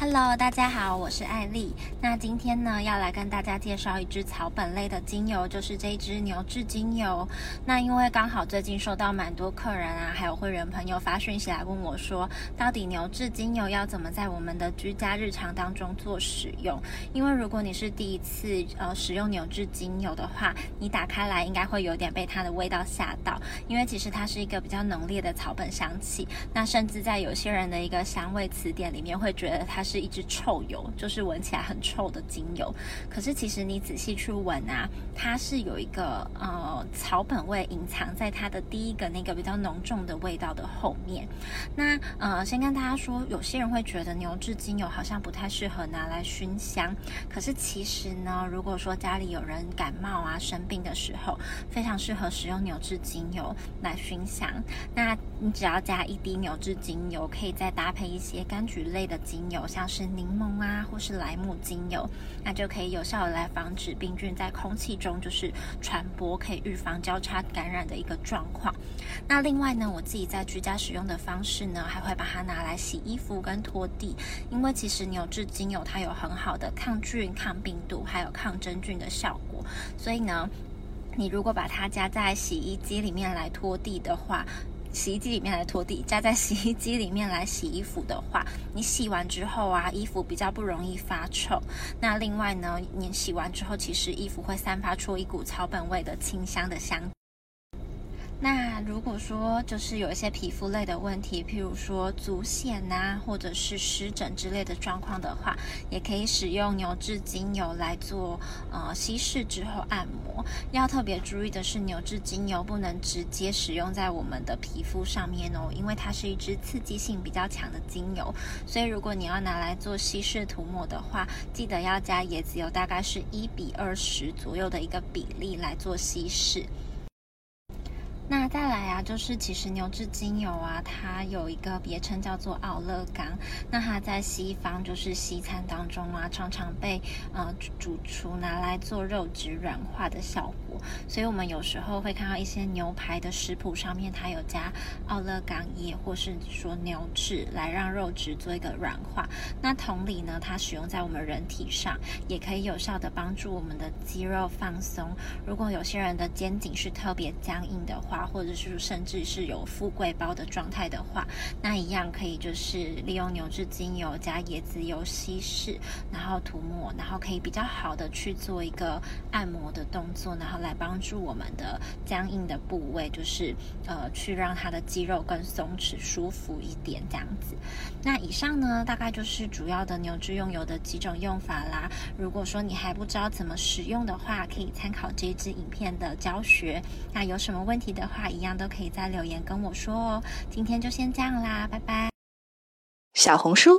Hello，大家好，我是艾丽。那今天呢，要来跟大家介绍一支草本类的精油，就是这一支牛至精油。那因为刚好最近收到蛮多客人啊，还有会员朋友发讯息来问我说，到底牛至精油要怎么在我们的居家日常当中做使用？因为如果你是第一次呃使用牛至精油的话，你打开来应该会有点被它的味道吓到，因为其实它是一个比较浓烈的草本香气。那甚至在有些人的一个香味词典里面会觉得它是。一支臭油，就是闻起来很臭的精油。可是其实你仔细去闻啊，它是有一个呃草本味隐藏在它的第一个那个比较浓重的味道的后面。那呃，先跟大家说，有些人会觉得牛至精油好像不太适合拿来熏香。可是其实呢，如果说家里有人感冒啊、生病的时候，非常适合使用牛至精油来熏香。那你只要加一滴牛至精油，可以再搭配一些柑橘类的精油。像是柠檬啊，或是莱姆精油，那就可以有效的来防止病菌在空气中就是传播，可以预防交叉感染的一个状况。那另外呢，我自己在居家使用的方式呢，还会把它拿来洗衣服跟拖地，因为其实牛至精油它有很好的抗菌、抗病毒还有抗真菌的效果，所以呢，你如果把它加在洗衣机里面来拖地的话。洗衣机里面来拖地，加在洗衣机里面来洗衣服的话，你洗完之后啊，衣服比较不容易发臭。那另外呢，你洗完之后，其实衣服会散发出一股草本味的清香的香。那如果说就是有一些皮肤类的问题，譬如说足癣呐，或者是湿疹之类的状况的话，也可以使用牛至精油来做呃稀释之后按摩。要特别注意的是，牛至精油不能直接使用在我们的皮肤上面哦，因为它是一支刺激性比较强的精油。所以如果你要拿来做稀释涂抹的话，记得要加椰子油，大概是一比二十左右的一个比例来做稀释。那再来啊，就是其实牛至精油啊，它有一个别称叫做奥勒冈。那它在西方就是西餐当中啊，常常被呃主厨拿来做肉质软化的效果。所以我们有时候会看到一些牛排的食谱上面，它有加奥勒冈叶，或是说牛至来让肉质做一个软化。那同理呢，它使用在我们人体上，也可以有效的帮助我们的肌肉放松。如果有些人的肩颈是特别僵硬的话，或或者是甚至是有富贵包的状态的话，那一样可以就是利用牛至精油加椰子油稀释，然后涂抹，然后可以比较好的去做一个按摩的动作，然后来帮助我们的僵硬的部位，就是呃去让它的肌肉更松弛舒服一点这样子。那以上呢，大概就是主要的牛至用油的几种用法啦。如果说你还不知道怎么使用的话，可以参考这支影片的教学。那有什么问题的话一样都可以在留言跟我说哦。今天就先这样啦，拜拜。小红书。